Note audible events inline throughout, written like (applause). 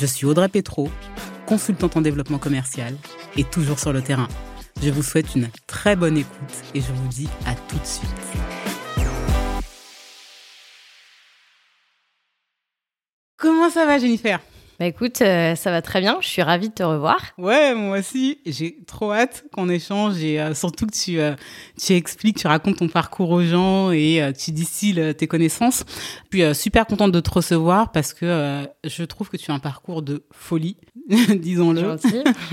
Je suis Audrey Petro, consultante en développement commercial et toujours sur le terrain. Je vous souhaite une très bonne écoute et je vous dis à tout de suite. Comment ça va Jennifer? Bah écoute, euh, ça va très bien. Je suis ravie de te revoir. Ouais, moi aussi. J'ai trop hâte qu'on échange et euh, surtout que tu, euh, tu expliques, tu racontes ton parcours aux gens et tu distilles tes connaissances. Puis super contente de te recevoir parce que je trouve que tu as un parcours de folie, (laughs) disons-le.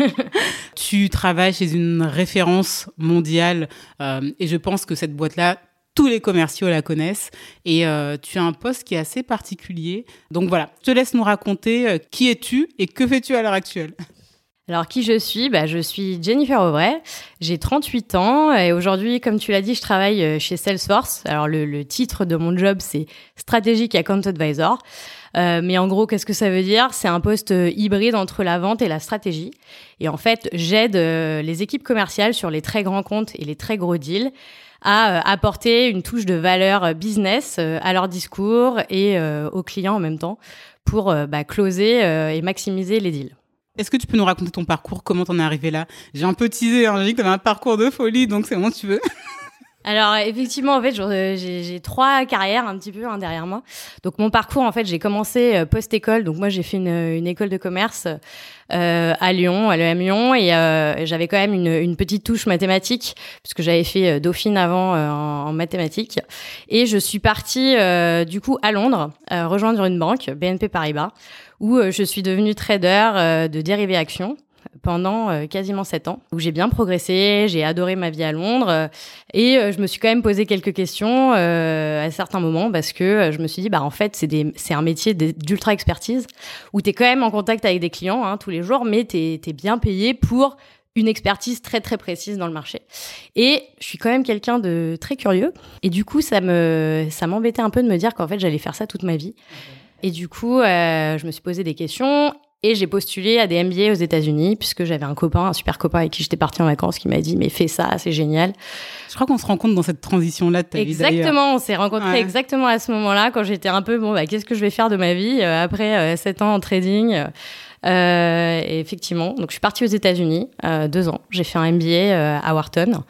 (laughs) tu travailles chez une référence mondiale et je pense que cette boîte-là tous les commerciaux la connaissent. Et euh, tu as un poste qui est assez particulier. Donc voilà, je te laisse nous raconter euh, qui es-tu et que fais-tu à l'heure actuelle? Alors qui je suis? Bah, Je suis Jennifer Aubray, j'ai 38 ans et aujourd'hui, comme tu l'as dit, je travaille euh, chez Salesforce. Alors le, titre de mon job, c'est Strategic Account Advisor. mais en gros, qu'est-ce que ça veut dire? C'est un poste hybride entre la vente et la stratégie. Et en fait, j'aide les équipes commerciales sur les très grands comptes et les très gros deals à euh, apporter une touche de valeur euh, business euh, à leur discours et aux clients en même temps pour bah, closer et maximiser les deals. Est-ce que tu peux nous raconter ton parcours? Comment t'en es arrivé là? J'ai un peu teasé, hein, j'ai dit que t'avais un parcours de folie, donc c'est bon, tu veux. (laughs) Alors effectivement, en fait, j'ai trois carrières un petit peu hein, derrière moi. Donc mon parcours, en fait, j'ai commencé post-école. Donc moi, j'ai fait une, une, école de commerce à Lyon, à l'EM Lyon, et euh, j'avais quand même une, une, petite touche mathématique puisque j'avais fait euh, Dauphine avant euh, en, en, mathématiques. Et je suis partie du coup à Londres rejoindre une banque, BNP Paribas, où je suis devenue trader de dérivés actions pendant euh, quasiment sept ans, où j'ai bien progressé, j'ai adoré ma vie à Londres, euh, et euh, je me suis quand même posé quelques questions à certains moments parce que je me suis dit, bah en fait, c'est un métier d'ultra expertise où tu es quand même en contact avec des clients hein, tous les jours, mais tu es, bien payé pour une expertise très très précise dans le marché. Et je suis quand même quelqu'un de très curieux, et du coup, ça me ça m'embêtait un peu de me dire qu'en fait, j'allais faire ça toute ma vie. Et du coup, je me suis posé des questions et j'ai postulé à des MBA aux États-Unis puisque j'avais un copain, un super copain avec qui j'étais partie en vacances qui m'a dit mais fais ça, c'est génial. Je crois qu'on se rencontre dans cette transition là de ta Exactement, on s'est rencontrés exactement à ce moment-là quand j'étais un peu bon bah qu'est-ce que je vais faire de ma vie euh, après euh, sept ans en trading. Euh, et effectivement, donc je suis partie aux États-Unis euh, deux ans. J'ai fait un MBA à Wharton.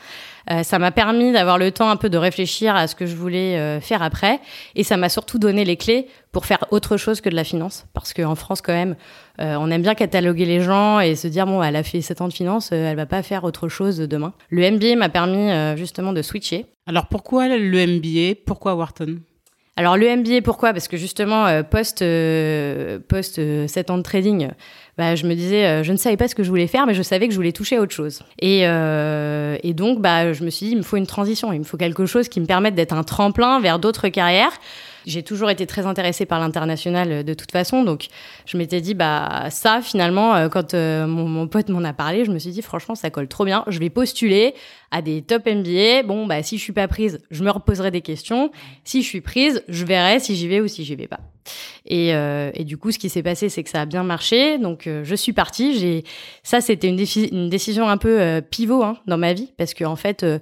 Euh, ça m'a permis d'avoir le temps un peu de réfléchir à ce que je voulais euh, faire après. Et ça m'a surtout donné les clés pour faire autre chose que de la finance. Parce qu'en France, quand même, euh, on aime bien cataloguer les gens et se dire, bon, elle a fait 7 ans de finance, elle va pas faire autre chose demain. Le MBA m'a permis justement de switcher. Alors pourquoi le MBA Pourquoi Wharton? Alors le MBA, pourquoi? Parce que justement, post, post 7 ans de trading, bah, je me disais, euh, je ne savais pas ce que je voulais faire, mais je savais que je voulais toucher à autre chose. Et, euh, et donc, bah, je me suis dit, il me faut une transition, il me faut quelque chose qui me permette d'être un tremplin vers d'autres carrières. J'ai toujours été très intéressée par l'international euh, de toute façon, donc je m'étais dit bah ça finalement euh, quand mon, mon, pote m'en a parlé, je me suis dit franchement ça colle trop bien, je vais postuler à des top MBA. Bon bah si je suis pas prise, je me reposerai des questions. Si je suis prise, je verrai si j'y vais ou si j'y vais pas. Et, euh, du coup, ce qui s'est passé, c'est que ça a bien marché. Donc, euh, je suis partie. Ça, c'était une, décision un peu euh, pivot hein, dans ma vie parce que en fait, euh,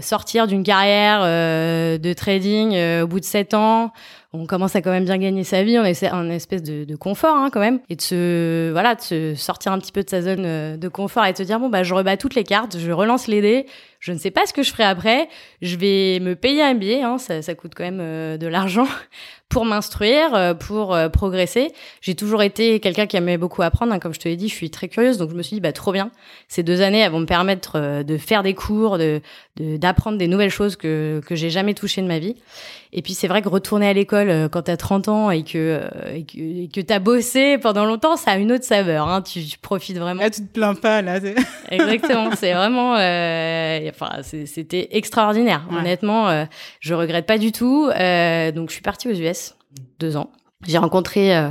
sortir d'une carrière de trading au bout de sept ans, on commence à quand même bien gagner sa vie, on essaie un espèce de, de confort hein, quand même, et de se voilà, de se sortir un petit peu de sa zone de confort et de se dire bon bah je rebats toutes les cartes, je relance les dés, je ne sais pas ce que je ferai après, je vais me payer un billet, hein, ça, ça coûte quand même de l'argent (laughs) pour m'instruire, euh, pour euh, progresser. J'ai toujours été quelqu'un qui aimait beaucoup apprendre. Hein. Comme je te l'ai dit, je suis très curieuse, donc je me suis dit bah trop bien. Ces deux années, elles vont me permettre euh, de faire des cours, de d'apprendre des nouvelles choses que que j'ai jamais touchées de ma vie. Et puis c'est vrai que retourner à l'école euh, quand t'as 30 ans et que euh, et que, et que t'as bossé pendant longtemps, ça a une autre saveur. Hein. Tu, tu, profites vraiment. Là, tu te plains pas là. (laughs) Exactement. C'est vraiment. Euh, enfin, c'était extraordinaire. Honnêtement, euh, je regrette pas du tout. Euh, donc je suis partie aux US deux ans. J'ai rencontré euh,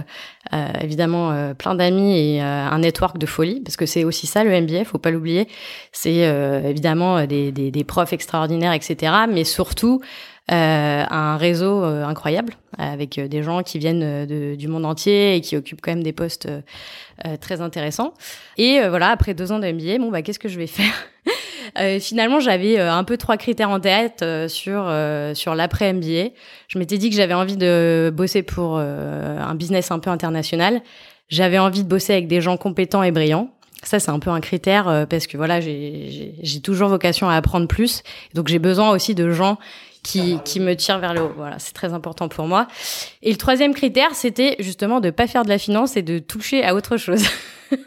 euh, évidemment euh, plein d'amis et un network de folie, parce que c'est aussi ça le MBA, faut pas l'oublier. C'est évidemment des, des, des, profs extraordinaires, etc. Mais surtout un réseau incroyable avec des gens qui viennent de, du monde entier et qui occupent quand même des postes très intéressants. Et voilà, après deux ans de MBA, bon bah qu'est-ce que je vais (laughs) faire? Euh, finalement, j'avais euh, un peu trois critères en tête euh, sur sur l'après MBA. Je m'étais dit que j'avais envie de bosser pour un business un peu international. J'avais envie de bosser avec des gens compétents et brillants. Ça, c'est un peu un critère parce que voilà, j'ai toujours vocation à apprendre plus. Donc, j'ai besoin aussi de gens qui, qui me tirent vers le haut. Voilà, c'est très important pour moi. Et le troisième critère, c'était justement de pas faire de la finance et de toucher à autre chose. (laughs)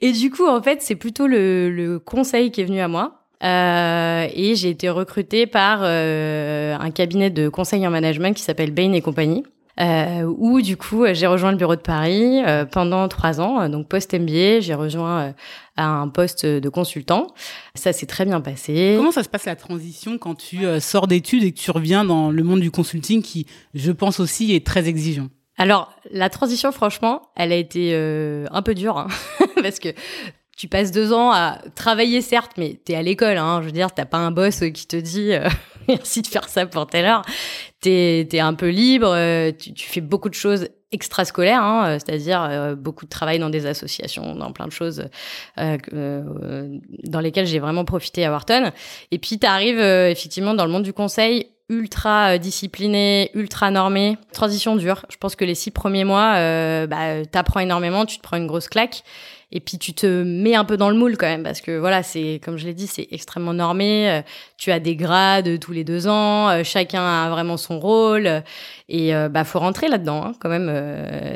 Et du coup, en fait, c'est plutôt le, le, conseil qui est venu à moi. Euh, et j'ai été recrutée par euh, un cabinet de conseil en management qui s'appelle Bain et compagnie. Euh, où du coup j'ai rejoint le bureau de Paris euh, pendant trois ans, donc post MBA, j'ai rejoint euh, un poste de consultant. Ça s'est très bien passé. Comment ça se passe la transition quand tu euh, sors d'études et que tu reviens dans le monde du consulting qui, je pense aussi, est très exigeant? Alors, la transition, franchement, elle a été euh, un peu dure, hein, (laughs) parce que tu passes deux ans à travailler, certes, mais t'es à l'école, hein, je veux dire, t'as pas un boss qui te dit euh, (laughs) merci de faire ça pour telle heure. T'es es un peu libre, euh, tu, tu, fais beaucoup de choses extrascolaires, hein, c'est-à-dire beaucoup de travail dans des associations, dans plein de choses dans lesquelles j'ai vraiment profité à Wharton. Et puis, t'arrives effectivement dans le monde du conseil ultra euh, discipliné, ultra normé. Transition dure. Je pense que les six premiers mois, euh, bah, t'apprends énormément, tu te prends une grosse claque. Et puis tu te mets un peu dans le moule quand même parce que voilà, c'est comme je l'ai dit, c'est extrêmement normé. Euh, tu as des grades tous les deux ans, euh, chacun a vraiment son rôle et bah faut rentrer là-dedans hein, quand même.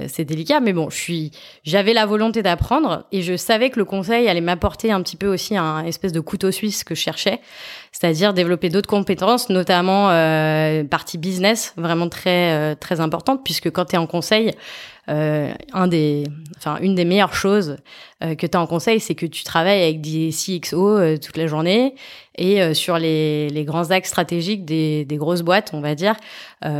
c'est délicat, mais bon, je suis, j'avais la volonté d'apprendre et je savais que le conseil allait m'apporter un petit peu aussi un espèce de couteau suisse que je cherchais c'est-à-dire développer d'autres compétences, notamment euh, partie business, vraiment très euh, très importante, puisque quand tu es en conseil, euh, un des, enfin une des meilleures choses euh, que tu as en conseil, c'est que tu travailles avec des CXO euh, toute la journée et sur les, les grands axes stratégiques des, des grosses boîtes, on va dire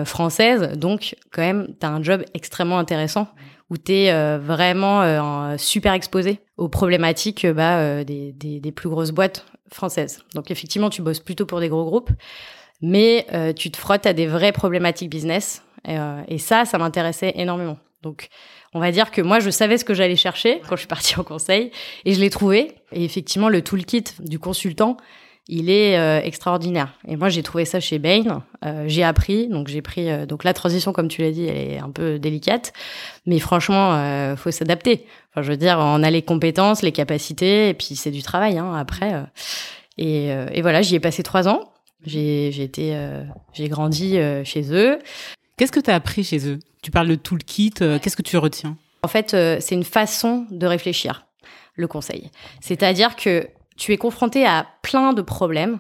françaises. Donc quand même, tu as un job extrêmement intéressant où tu es vraiment super exposé aux problématiques bah, des, des, plus grosses boîtes française. Donc effectivement, tu bosses plutôt pour des gros groupes, mais euh, tu te frottes à des vraies problématiques business. Et, euh, et ça, ça m'intéressait énormément. Donc on va dire que moi, je savais ce que j'allais chercher quand je suis partie en conseil, et je l'ai trouvé. Et effectivement, le toolkit du consultant, il est euh, extraordinaire. Et moi, j'ai trouvé ça chez Bain. Euh, j'ai appris, donc j'ai pris. Euh, donc la transition, comme tu l'as dit, elle est un peu délicate, mais franchement, faut s'adapter. Enfin, je veux dire, on a les compétences, les capacités, et puis c'est du travail hein, après. Et, et, voilà, j'y ai passé trois ans. J'ai été, j'ai grandi chez eux. Qu'est-ce que tu as appris chez eux? Tu parles de toolkit. Qu'est-ce que tu retiens? En fait, c'est une façon de réfléchir le conseil. C'est-à-dire que tu es confronté à plein de problèmes,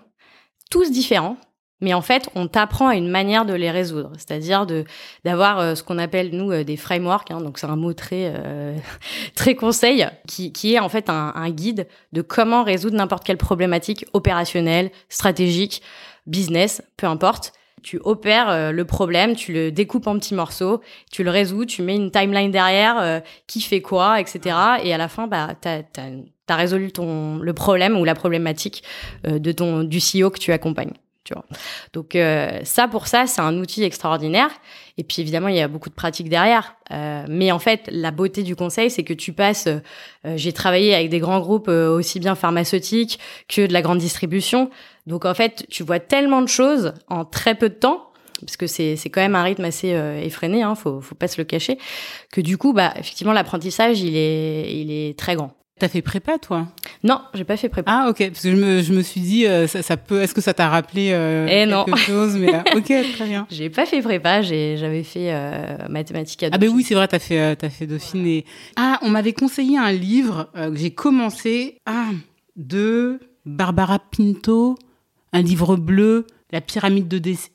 tous différents, mais en fait, on t'apprend à une manière de les résoudre, c'est-à-dire de d'avoir euh, ce qu'on appelle nous euh, des frameworks. Hein, donc c'est un mot très euh, (laughs) très conseil qui, qui est en fait un, un guide de comment résoudre n'importe quelle problématique opérationnelle, stratégique, business, peu importe. Tu opères le problème, tu le découpes en petits morceaux, tu le résous, tu mets une timeline derrière, qui fait quoi, etc. Et à la fin, bah, t'as as tu as résolu ton, le problème ou la problématique euh, de ton, du CEO que tu accompagnes. Tu vois. Donc euh, ça, pour ça, c'est un outil extraordinaire. Et puis évidemment, il y a beaucoup de pratiques derrière. Euh, mais en fait, la beauté du conseil, c'est que tu passes. J'ai travaillé avec des grands groupes aussi bien pharmaceutiques que de la grande distribution. Donc en fait, tu vois tellement de choses en très peu de temps parce que c'est c'est quand même un rythme assez effréné, hein, faut faut pas se le cacher, que du coup bah effectivement l'apprentissage il est il est très grand. T'as fait prépa, toi? Non, j'ai pas fait prépa. Ah, ok. Parce que je me, je me suis dit, euh, ça, ça, peut. Est-ce que ça t'a rappelé euh, eh quelque non. chose? Mais euh, ok, (laughs) très bien. J'ai pas fait prépa. J'avais fait mathématiques à Ah ben oui, c'est vrai. T'as fait, as fait Dauphine. Et... Ah, on m'avait conseillé un livre que j'ai commencé. Ah, de Barbara Pinto, un livre bleu, La pyramide de.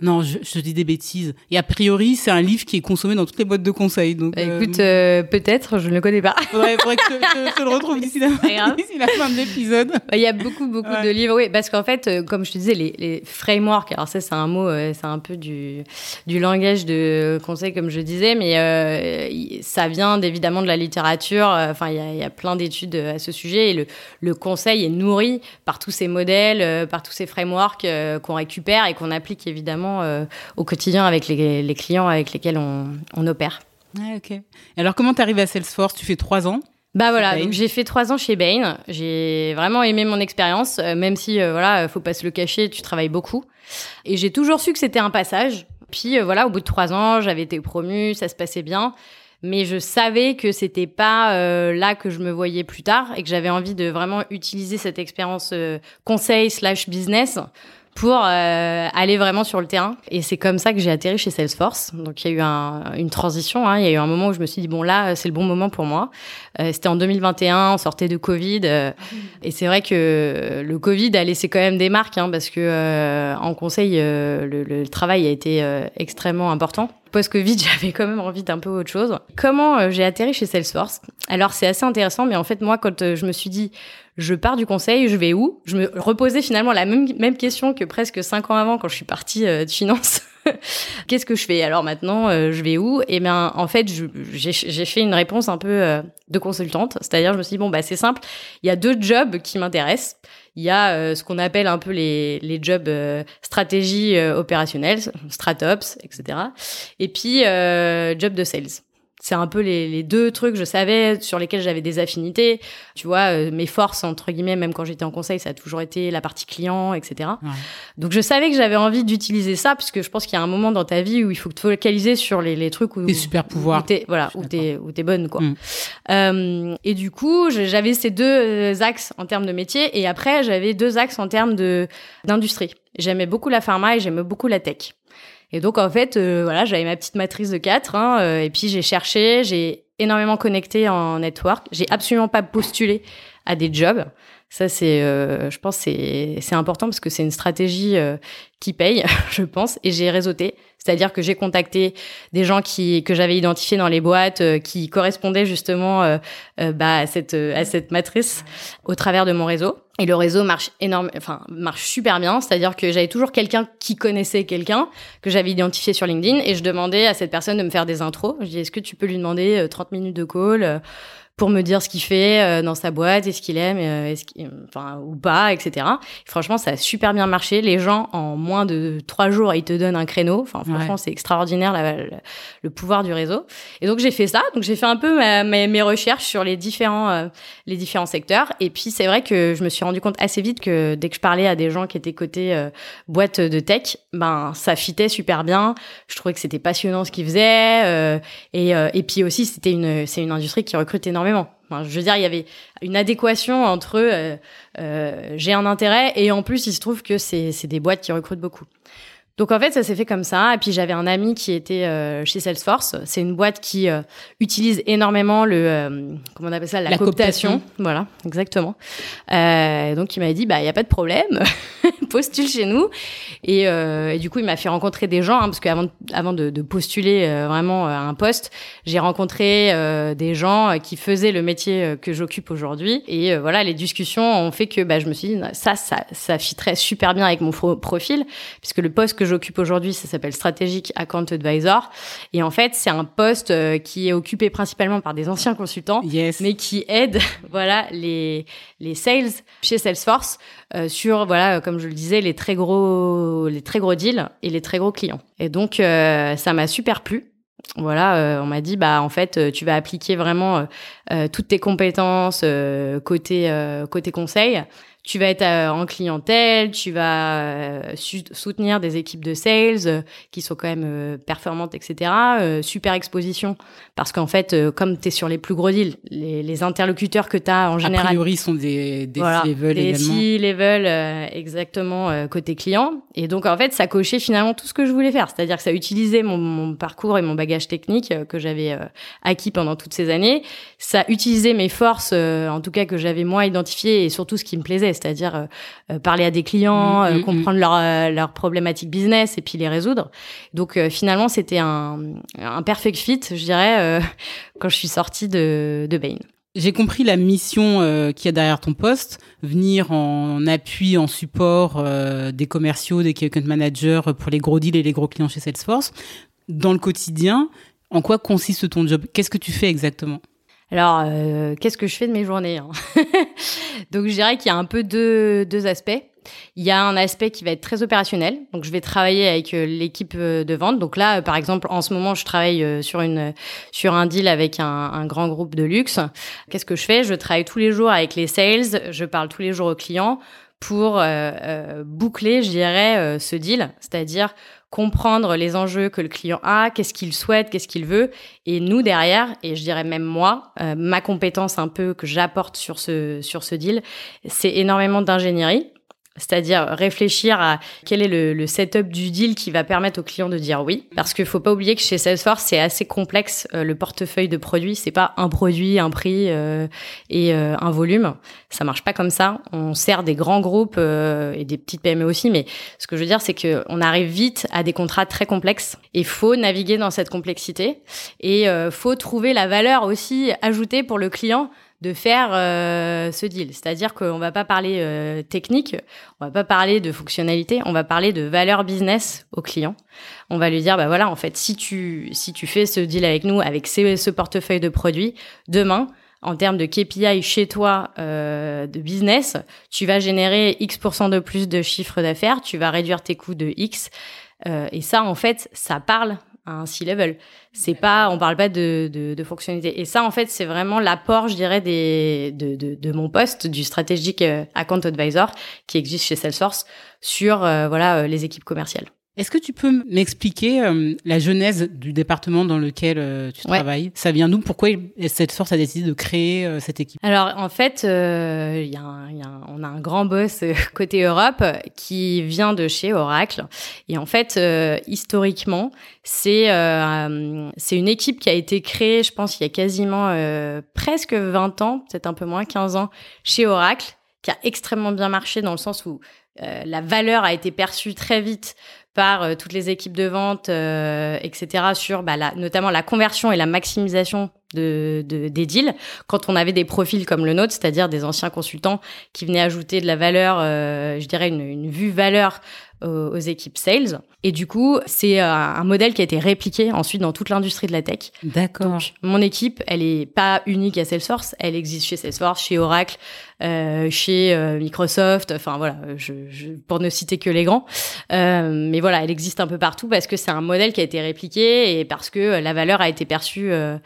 Non, je, je, dis des bêtises. Et a priori, c'est un livre qui est consommé dans toutes les boîtes de conseil. Donc, bah, écoute, euh, peut-être, je ne le connais pas. (laughs) Ouais, faudrait que je, le retrouve d'ici la, la, fin de l'épisode. Bah, il y a beaucoup, beaucoup de livres. Oui, parce qu'en fait, euh, comme je te disais, les, les frameworks, alors ça, c'est un mot, euh, c'est un peu du, du langage de conseil, comme je disais, mais euh, ça vient évidemment de la littérature. Enfin, il y a, y a, plein d'études à ce sujet. Et le, le, conseil est nourri par tous ces modèles, par tous ces frameworks qu'on récupère et qu'on applique évidemment euh, au quotidien avec les, clients avec lesquels on, opère. ok. alors, comment tu arrives à Salesforce? Tu fais trois ans? Bah voilà, j'ai fait trois ans chez Bain. J'ai vraiment aimé mon expérience, euh, même si euh, voilà, faut pas se le cacher, tu travailles beaucoup. Et j'ai toujours su que c'était un passage. Puis voilà, au bout de trois ans, j'avais été promue, ça se passait bien mais je savais que c'était pas là que je me voyais plus tard et que j'avais envie de vraiment utiliser cette expérience conseil slash business pour euh, aller vraiment sur le terrain. Et c'est comme ça que j'ai atterri chez Salesforce. Donc il y a eu un, une transition. Hein. Il y a eu un moment où je me suis dit bon là c'est le bon moment pour moi. Euh, C'était en 2021, on sortait de Covid, euh, et c'est vrai que le Covid a laissé quand même des marques hein, parce que euh, en conseil euh, le, le, travail a été extrêmement important. Post-Covid, (laughs) j'avais quand même envie d'un peu autre chose. Comment j'ai atterri chez Salesforce? Alors c'est assez intéressant, mais en fait moi quand je me suis dit je pars du conseil, je vais où? Je me reposais finalement la même, même question que presque cinq ans avant quand je suis partie euh, de finance. (laughs) Qu'est-ce que je fais? Alors maintenant, euh, je vais où? Eh bien, en fait, j'ai fait une réponse un peu euh, de consultante. C'est-à-dire, je me suis dit, bon, bah, c'est simple. Il y a deux jobs qui m'intéressent. Il y a ce qu'on appelle un peu les, les jobs stratégie opérationnelle, stratops, etc. Et puis, job de sales c'est un peu les, les, deux trucs je savais sur lesquels j'avais des affinités. Tu vois, euh, mes forces entre guillemets, même quand j'étais en conseil, ça a toujours été la partie client, etc. Ouais. Donc je savais que j'avais envie d'utiliser ça parce que je pense qu'il y a un moment dans ta vie où il faut te focaliser sur les, les trucs où tes super pouvoirs, où voilà, où t'es où t'es bonne quoi. Mm. Euh, et du coup, j'avais ces deux euh, axes en termes de métier et après j'avais deux axes en termes de d'industrie. J'aimais beaucoup la pharma et j'aimais beaucoup la tech. Et donc, en fait, euh, voilà, j'avais ma petite matrice de 4, hein, euh, et puis j'ai cherché, j'ai énormément connecté en network. J'ai absolument pas postulé à des jobs. Ça, c'est, euh, je pense, c'est c'est important parce que c'est une stratégie qui paye, (laughs) je pense. Et j'ai réseauté, c'est-à-dire que j'ai contacté des gens qui que j'avais identifiés dans les boîtes, qui correspondaient justement bah, à cette à cette matrice au travers de mon réseau. Et le réseau marche énorme, enfin marche super bien, c'est-à-dire que j'avais toujours quelqu'un qui connaissait quelqu'un que j'avais identifié sur LinkedIn et je demandais à cette personne de me faire des intros. Je dis est-ce que tu peux lui demander 30 euh, minutes de call euh, pour me dire ce qu'il fait euh, dans sa boîte, est-ce qu'il aime, euh, est-ce qu'il, enfin ou pas, etc. franchement, ça a super bien marché. Les gens en moins de trois jours, ils te donnent un créneau. Enfin, franchement, c'est extraordinaire le pouvoir du réseau. Et donc j'ai fait ça. Donc j'ai fait un peu mes recherches sur les différents euh, les différents secteurs. Et puis c'est vrai que je me suis rendu compte assez vite que dès que je parlais à des gens qui étaient côté boîte de tech, ben ça fitait super bien. Je trouvais que c'était passionnant ce qu'ils faisaient. et et puis aussi c'était une c'est une industrie qui recrute énormément je veux dire, il y avait une adéquation entre euh, euh, j'ai un intérêt et en plus, il se trouve que c'est des boîtes qui recrutent beaucoup. Donc en fait, ça s'est fait comme ça. Et puis j'avais un ami qui était euh, chez Salesforce. C'est une boîte qui euh, utilise énormément le euh, comment on appelle ça la, cooptation. Voilà, exactement. donc il m'a dit bah il y a pas de problème, (laughs) postule chez nous. Et, et, du coup il m'a fait rencontrer des gens hein, parce qu'avant avant de, de postuler vraiment à un poste, j'ai rencontré des gens qui faisaient le métier que j'occupe aujourd'hui. Et voilà, les discussions ont fait que bah, je me suis dit ça ça ça fitterait super bien avec mon profil puisque le poste que j'occupe aujourd'hui, ça s'appelle Strategic Account Advisor. Et en fait, c'est un poste euh, qui est occupé principalement par des anciens consultants, mais qui aide, (laughs) voilà, les, les sales chez Salesforce euh, sur, voilà, comme je le disais, les très gros, les très gros deals et les très gros clients. Et donc, euh, ça m'a super plu. Voilà, on m'a dit bah en fait tu vas appliquer vraiment toutes tes compétences côté côté conseil tu vas être euh, en clientèle, tu vas euh, soutenir des équipes de sales euh, qui sont quand même performantes, etc. super exposition, parce qu'en fait, comme tu es sur les plus gros deals, les, les interlocuteurs que tu as en général... A priori, sont des, des voilà, level des également. level exactement côté client. Et donc, en fait, ça cochait finalement tout ce que je voulais faire. C'est-à-dire que ça utilisait mon, mon, parcours et mon bagage technique que j'avais acquis pendant toutes ces années. Ça utilisait mes forces, en tout cas que j'avais moi identifiées, et surtout ce qui me plaisait c'est-à-dire parler à des clients, Mm, mm, comprendre leurs leurs problématiques business et puis les résoudre. Donc finalement, c'était un, un perfect fit, je dirais, (laughs) quand je suis sortie de, de Bain. J'ai compris la mission euh, qu'il y a derrière ton poste, venir en appui, en support euh, des commerciaux, des account managers pour les gros deals et les gros clients chez Salesforce. Dans le quotidien, en quoi consiste ton job? Qu'est-ce que tu fais exactement? Alors, euh, qu'est-ce que je fais de mes journées hein (laughs) Donc, je dirais qu'il y a un peu deux, deux aspects. Il y a un aspect qui va être très opérationnel. Donc, je vais travailler avec euh, l'équipe euh, de vente. Donc là, par exemple, en ce moment, je travaille euh, sur une sur un deal avec un, grand groupe de luxe. Qu'est-ce que je fais? Je travaille tous les jours avec les sales. Je parle tous les jours aux clients pour euh, boucler, je dirais, ce deal, c'est-à-dire comprendre les enjeux que le client a, qu'est-ce qu'il souhaite, qu'est-ce qu'il veut, et nous derrière, et je dirais même moi, euh, ma compétence un peu que j'apporte sur ce sur ce deal, c'est énormément d'ingénierie. C'est-à-dire réfléchir à quel est le, le, setup du deal qui va permettre au client de dire oui. Parce qu'il faut pas oublier que chez Salesforce, c'est assez complexe euh, le portefeuille de produits. C'est pas un produit, un prix euh, et euh, un volume. Ça marche pas comme ça. On sert des grands groupes euh, et des petites PME aussi, mais ce que je veux dire, c'est que on arrive vite à des contrats très complexes. Et faut naviguer dans cette complexité et euh, faut trouver la valeur aussi ajoutée pour le client de faire euh, ce deal. C'est-à-dire qu'on va pas parler euh, technique, on va pas parler de fonctionnalité, on va parler de valeur business au client. On va lui dire, bah voilà, en fait, si tu si tu fais ce deal avec nous, avec ce, portefeuille de produits, demain, en termes de KPI chez toi euh, de business, tu vas générer X% de plus de chiffre d'affaires, tu vas réduire tes coûts de X. Euh, et ça, en fait, ça parle un C-level. C'est pas, on parle pas de, de, de, fonctionnalité. Et ça, en fait, c'est vraiment l'apport, je dirais, des, de, de, de, mon poste du stratégique euh, account advisor qui existe chez Salesforce sur euh, voilà les équipes commerciales. Est-ce que tu peux m'expliquer euh, la genèse du département dans lequel euh, tu Ouais. travailles? Ça vient d'où? Pourquoi cette force a décidé de créer euh, cette équipe? Alors en fait, y a un- il y a un- on a un grand boss (laughs) côté Europe qui vient de chez Oracle. Et en fait, historiquement, c'est c'est une équipe qui a été créée, je pense, il y a quasiment presque 20 ans, peut-être un peu moins, 15 ans, chez Oracle, qui a extrêmement bien marché dans le sens où euh, la valeur a été perçue très vite par euh, toutes les équipes de vente, euh, etc., sur bah, notamment la conversion et la maximisation de, de, des deals, quand on avait des profils comme le nôtre, c'est-à-dire des anciens consultants qui venaient ajouter de la valeur, euh, je dirais une, une vue valeur aux, aux équipes sales. Et du coup, c'est euh, un modèle qui a été répliqué ensuite dans toute l'industrie de la tech. D'accord. Donc, mon équipe, elle est pas unique à Salesforce, elle existe chez Salesforce, chez Oracle, euh, chez euh, Microsoft, enfin voilà, je, je, pour ne citer que les grands. Euh, mais voilà, elle existe un peu partout parce que c'est un modèle qui a été répliqué et parce que la valeur a été perçue euh,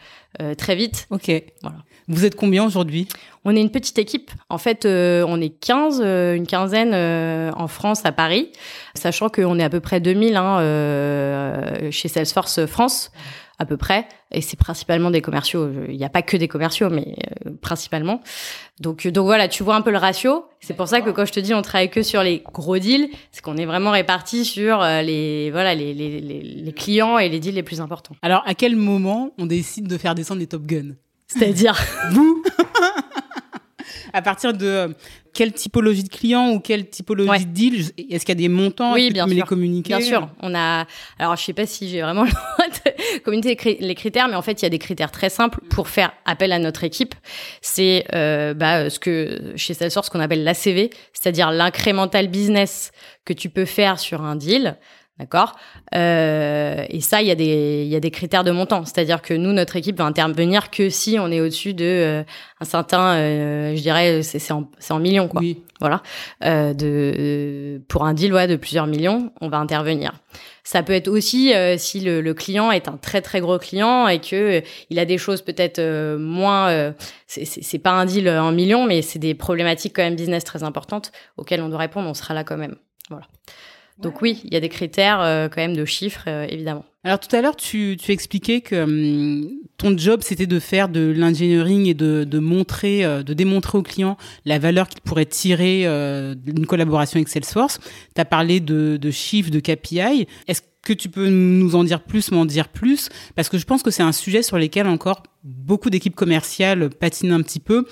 euh, très vite. Ok. Voilà. Vous êtes combien aujourd'hui On est une petite équipe. En fait, euh, on est 15, euh, une quinzaine euh, en France, à Paris, sachant qu'on est à peu près 2000 hein, euh, chez Salesforce France, à peu près. Et c'est principalement des commerciaux. Il n'y a pas que des commerciaux, mais euh, principalement. Donc, donc voilà, tu vois un peu le ratio. C'est pour ça que quand je te dis on travaille que sur les gros deals, c'est qu'on est vraiment répartis sur euh, les, voilà, les, les, les, les clients et les deals les plus importants. Alors, à quel moment on décide de faire descendre les Top Gun? C'est-à-dire Vous À partir de euh, quelle typologie de client ou quelle typologie Ouais. de deal? Est-ce qu'il y a des montants Oui, bien sûr. les communiquer? Bien sûr, on a. Alors, je sais pas si j'ai vraiment (laughs) le droit de communiquer les cri- les critères, mais en fait, il y a des critères très simples pour faire appel à notre équipe. C'est euh, bah, ce que chez Salesforce, ce qu'on appelle l'ACV, c'est-à-dire l'incrémental business que tu peux faire sur un deal. D'accord? Euh, Et ça, il y, a des, il y a des critères de montant. C'est-à-dire que nous, notre équipe va intervenir que si on est au-dessus de euh, un certain, euh, je dirais, c'est en, en millions, quoi Oui. voilà, euh, de pour un deal ouais, de plusieurs millions, on va intervenir. Ça peut être aussi euh, si le, le client est un très très gros client et que euh, il a des choses peut-être euh, moins, euh, c'est pas un deal en millions, mais c'est des problématiques quand même business très importantes auxquelles on doit répondre. On sera là quand même. Voilà. Donc oui, il y a des critères euh, quand même de chiffres euh, évidemment. Alors tout à l'heure, tu, tu expliquais que hum, ton job, c'était de faire de l'engineering et de, de montrer, euh, de démontrer au client la valeur qu'il pourrait tirer d'une collaboration avec Salesforce. Tu as parlé de, de chiffres, de KPI. Est-ce que tu peux nous en dire plus, m'en dire plus? Parce que je pense que c'est un sujet sur lequel encore beaucoup d'équipes commerciales patinent un petit peu.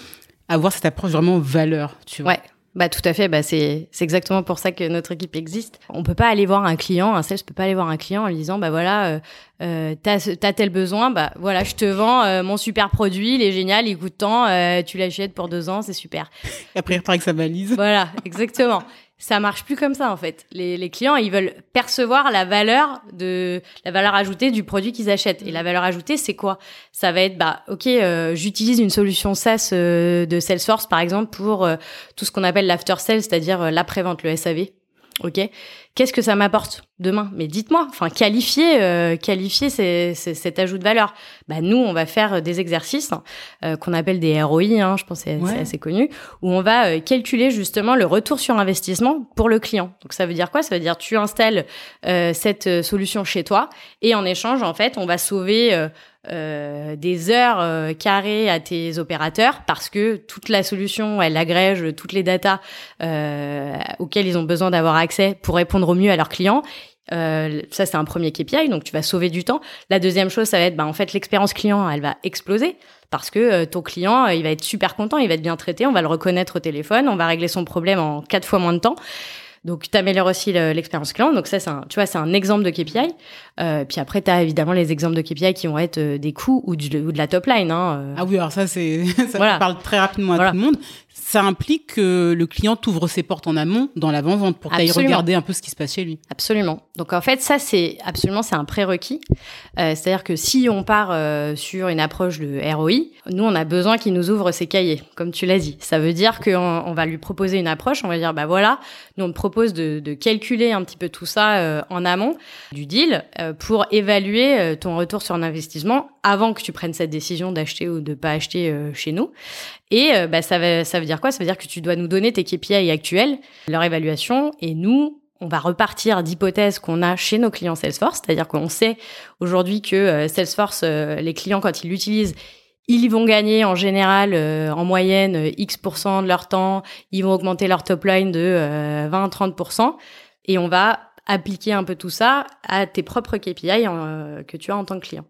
Avoir cette approche vraiment valeur, tu vois? Ouais. Bah tout à fait, bah c'est c'est exactement pour ça que notre équipe existe. On peut pas aller voir un client, un sales peut pas aller voir un client en lui disant bah voilà euh, euh, t'as as tel besoin, bah voilà je te vends euh, mon super produit, il est génial, il coûte tant, euh, tu l'achètes pour deux ans, c'est super. (laughs) Et après il repart avec sa valise. Voilà, exactement ça marche plus comme ça en fait. Les, les, clients, ils veulent percevoir la valeur de la valeur ajoutée du produit qu'ils achètent. Et la valeur ajoutée, c'est quoi? Ça va être bah ok, euh, j'utilise une solution SaaS euh, de Salesforce par exemple pour euh, tout ce qu'on appelle l'after sales, c'est-à-dire l'après-vente, le SAV. Ok, qu'est-ce que ça m'apporte demain? Mais dites-moi, enfin qualifier, euh, qualifier cet ajout de valeur. Bah nous, on va faire des exercices euh, qu'on appelle des ROI, hein, je pense que c'est assez connu, où on va euh, calculer justement le retour sur investissement pour le client. Donc ça veut dire quoi? Ça veut dire tu installes euh, cette solution chez toi et en échange, en fait, on va sauver euh, des heures euh, carrées à tes opérateurs parce que toute la solution, elle agrège toutes les datas euh, auxquelles ils ont besoin d'avoir accès pour répondre au mieux à leurs clients. Ça, c'est un premier KPI, donc tu vas sauver du temps. La deuxième chose, ça va être, bah, en fait, l'expérience client, elle va exploser parce que ton client, il va être super content, il va être bien traité, on va le reconnaître au téléphone, on va régler son problème en quatre fois moins de temps. Donc, tu améliores aussi l'expérience client. Donc, ça, c'est un, tu vois, c'est un exemple de KPI. Euh, puis après, tu as évidemment les exemples de KPI qui vont être euh, des coûts ou, du, ou de la top line. Hein, euh. Ah oui, alors ça, c'est (laughs) ça voilà. parle très rapidement à tout le monde ça implique que le client t'ouvre ses portes en amont dans l'avant-vente pour qu'il aille regarder un peu ce qui se passe chez lui. Absolument. Donc en fait, ça c'est absolument c'est un prérequis. Euh, C'est-à-dire que si on part euh, sur une approche de ROI, nous on a besoin qu'il nous ouvre ses cahiers, comme tu l'as dit. Ça veut dire qu'on on va lui proposer une approche. On va dire bah voilà, nous on te propose de, de calculer un petit peu tout ça euh, en amont du deal euh, pour évaluer euh, ton retour sur investissement avant que tu prennes cette décision d'acheter ou de pas acheter chez nous. Et bah, ça, veut, ça veut dire quoi? Ça veut dire que tu dois nous donner tes KPI actuels, leur évaluation, et nous, on va repartir d'hypothèses qu'on a chez nos clients Salesforce, c'est-à-dire qu'on sait aujourd'hui que euh, Salesforce, euh, les clients, quand ils l'utilisent, ils vont gagner en général, euh, en moyenne, X% de leur temps, ils vont augmenter leur top line de 20-30%, et on va appliquer un peu tout ça à tes propres KPI que tu as en tant que client.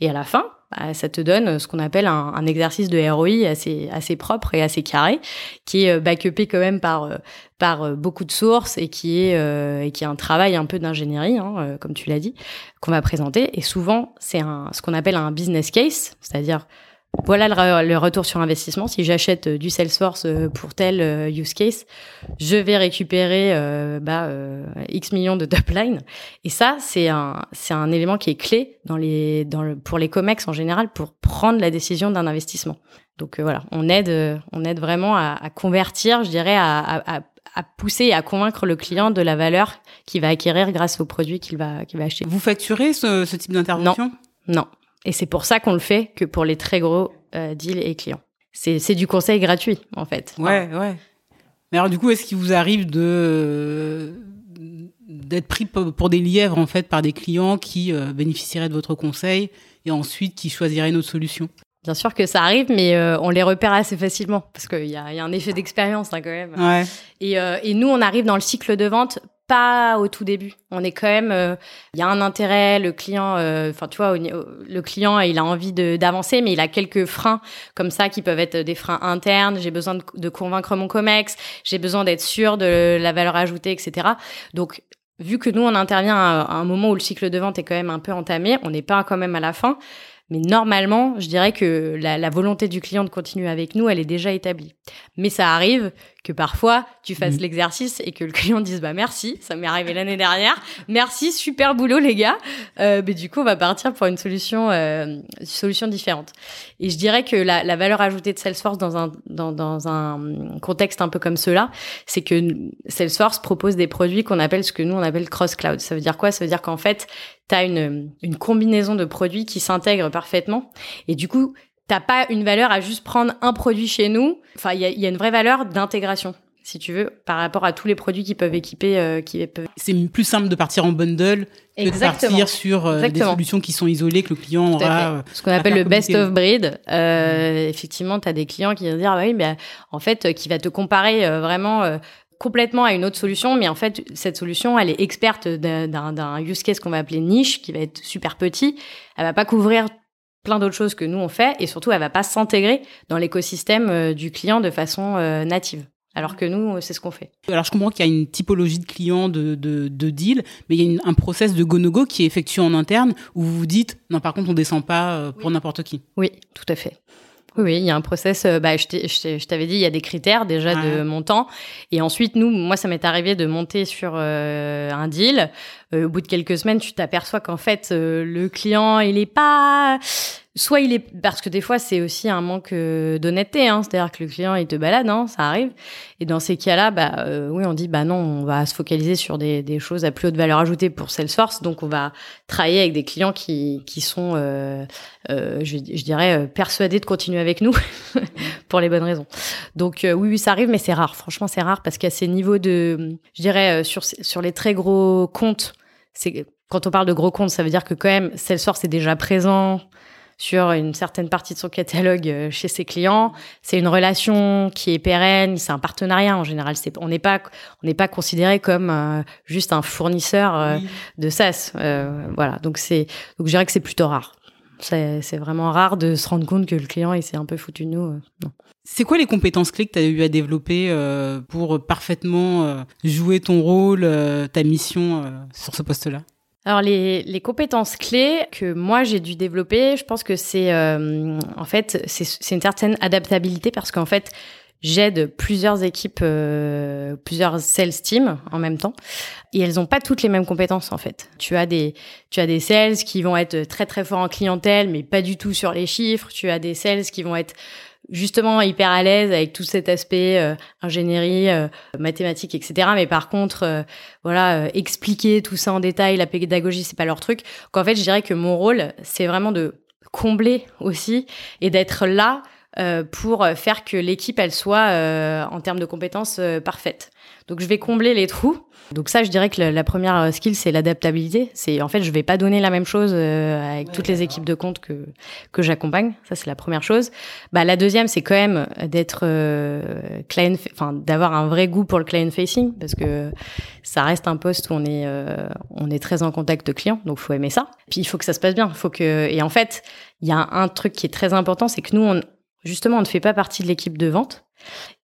Et à la fin, bah, ça te donne ce qu'on appelle un, un, exercice de ROI assez, assez propre et assez carré, qui est euh, backupé quand même par, euh, par euh, beaucoup de sources et qui est, euh, et qui est un travail un peu d'ingénierie, hein, comme tu l'as dit, qu'on va présenter. Et souvent, c'est ce qu'on appelle un business case, c'est-à-dire voilà le, retour sur investissement. Si j'achète euh, du Salesforce euh, pour tel euh, use case, je vais récupérer bah, X millions de top line. Et ça, c'est un, c'est un élément qui est clé dans les, dans le, pour les COMEX en général pour prendre la décision d'un investissement. Donc voilà, on aide, on aide vraiment à, à convertir, je dirais, à, à, à pousser et à convaincre le client de la valeur qu'il va acquérir grâce au produit qu'il va, qu'il va acheter. Vous facturez ce, ce type d'intervention? Non, non. Et c'est pour ça qu'on le fait que pour les très gros euh, deals et clients. C'est du conseil gratuit, en fait. Ouais, ouais. Mais alors, du coup, est-ce qu'il vous arrive de d'être pris pour des lièvres, en fait, par des clients qui euh, bénéficieraient de votre conseil et ensuite qui choisiraient une autre solution? Bien sûr que ça arrive, mais euh, on les repère assez facilement parce qu'il y a, y a, un effet d'expérience hein, quand même. Ouais. Et, euh, et, nous, on arrive dans le cycle de vente pas au tout début. On est quand même, il euh, y a un intérêt, le client, euh, enfin tu vois, le client, il a envie d'avancer, mais il a quelques freins comme ça qui peuvent être des freins internes. J'ai besoin de, convaincre mon comex, j'ai besoin d'être sûr de la valeur ajoutée, etc. Donc vu que nous on intervient à un moment où le cycle de vente est quand même un peu entamé, on n'est pas quand même à la fin. Mais normalement, je dirais que la, volonté du client de continuer avec nous, elle est déjà établie. Mais ça arrive que parfois, tu fasses mm. l'exercice et que le client dise bah merci, ça m'est arrivé l'année dernière, merci, super boulot les gars. Euh, mais du coup, on va partir pour une solution, euh, une solution différente. Et je dirais que la, la valeur ajoutée de Salesforce dans un dans, dans un contexte un peu comme cela, c'est que Salesforce propose des produits qu'on appelle ce que nous on appelle cross cloud. Ça veut dire quoi? Ça veut dire qu'en fait, tu as une, une combinaison de produits qui s'intègrent parfaitement. Et du coup, t'as pas une valeur à juste prendre un produit chez nous. Enfin, il y a, y a, une vraie valeur d'intégration, si tu veux, par rapport à tous les produits qui peuvent équiper. Euh, qui peuvent... C'est plus simple de partir en bundle que Exactement. de partir sur euh, des solutions qui sont isolées que le client aura. Euh, Ce qu'on appelle le best of breed. Euh, mmh. Effectivement, tu as des clients qui vont dire, ah, oui, mais en fait, qui va te comparer vraiment complètement à une autre solution, mais en fait, cette solution, elle est experte d'un use case qu'on va appeler niche, qui va être super petit. Elle va pas couvrir plein d'autres choses que nous on fait, et surtout, elle va pas s'intégrer dans l'écosystème euh, du client de façon euh, native. Alors que nous, c'est ce qu'on fait. Alors, je comprends qu'il y a une typologie de clients de, de, de deal, mais il y a une, un process de go-no-go qui est effectué en interne où vous vous dites, non, par contre, on descend pas euh, pour n'importe qui. Oui, tout à fait. Oui, il y a un process. euh, Bah, je t'avais dit, il y a des critères déjà de montant. Et ensuite, nous, moi, ça m'est arrivé de monter sur euh, un deal. Euh, au bout de quelques semaines, tu t'aperçois qu'en fait, euh, le client, il est pas. Soit il est parce que des fois c'est aussi un manque euh, d'honnêteté, hein. c'est-à-dire que le client il te balade, hein, ça arrive. Et dans ces cas-là, bah euh, oui, on dit bah non, on va se focaliser sur des, des choses à plus haute valeur ajoutée pour Salesforce, donc on va travailler avec des clients qui qui sont, euh, euh, je, dirais, euh, persuadés de continuer avec nous (laughs) pour les bonnes raisons. Donc euh, oui, oui, ça arrive, mais c'est rare. Franchement, c'est rare parce qu'à ces niveaux de, je dirais, sur sur les très gros comptes, c'est quand on parle de gros comptes, ça veut dire que quand même Salesforce est déjà présent sur une certaine partie de son catalogue euh, chez ses clients. C'est une relation qui est pérenne, c'est un partenariat en général. C'est, on n'est pas, on n'est pas considéré comme euh, juste un fournisseur euh, de SaaS. Euh, voilà, donc c'est, donc je dirais que c'est plutôt rare. C'est, c'est vraiment rare de se rendre compte que le client il s'est un peu foutu de nous. non. C'est quoi les compétences clés que tu as eu à développer pour parfaitement jouer ton rôle, ta mission sur ce poste-là? Alors les, les compétences clés que moi j'ai dû développer, je pense que c'est euh, en fait c'est une certaine adaptabilité parce qu'en fait j'aide plusieurs équipes, euh, plusieurs sales teams en même temps et elles ont pas toutes les mêmes compétences en fait. Tu as des tu as des sales qui vont être très très forts en clientèle mais pas du tout sur les chiffres. Tu as des sales qui vont être justement hyper à l'aise avec tout cet aspect euh, ingénierie, euh, mathématiques, etc. Mais par contre, euh, voilà, euh, expliquer tout ça en détail, la pédagogie, c'est pas leur truc. Qu'en fait, je dirais que mon rôle, c'est vraiment de combler aussi et d'être là euh, pour faire que l'équipe, elle soit euh, en termes de compétences euh, parfaite. Donc, je vais combler les trous. Donc ça, je dirais que la, la première euh, skill, c'est l'adaptabilité. C'est en fait, je vais pas donner la même chose euh, avec toutes les équipes de compte que que j'accompagne. Ça, c'est la première chose. Bah, la deuxième, c'est quand même d'être euh, client, enfin d'avoir un vrai goût pour le client facing, parce que ça reste un poste où on est euh, on est très en contact client, donc faut aimer ça. Puis il faut que ça se passe bien. Faut que et en fait, il y a un truc qui est très important, c'est que nous, on, justement, on ne fait pas partie de l'équipe de vente,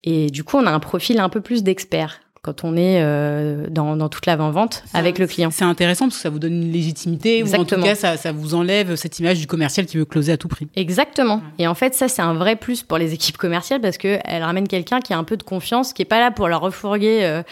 et du coup, on a un profil un peu plus d'expert quand on est euh, dans, dans toute l'avant-vente avec le client. C'est intéressant parce que ça vous donne une légitimité ou en tout Exactement. cas ça, ça vous enlève cette image du commercial qui veut closer à tout prix. Exactement. Et en fait, ça, c'est un vrai plus pour les équipes commerciales parce que elles ramènent quelqu'un qui a un peu de confiance, qui est pas là pour leur refourguer euh,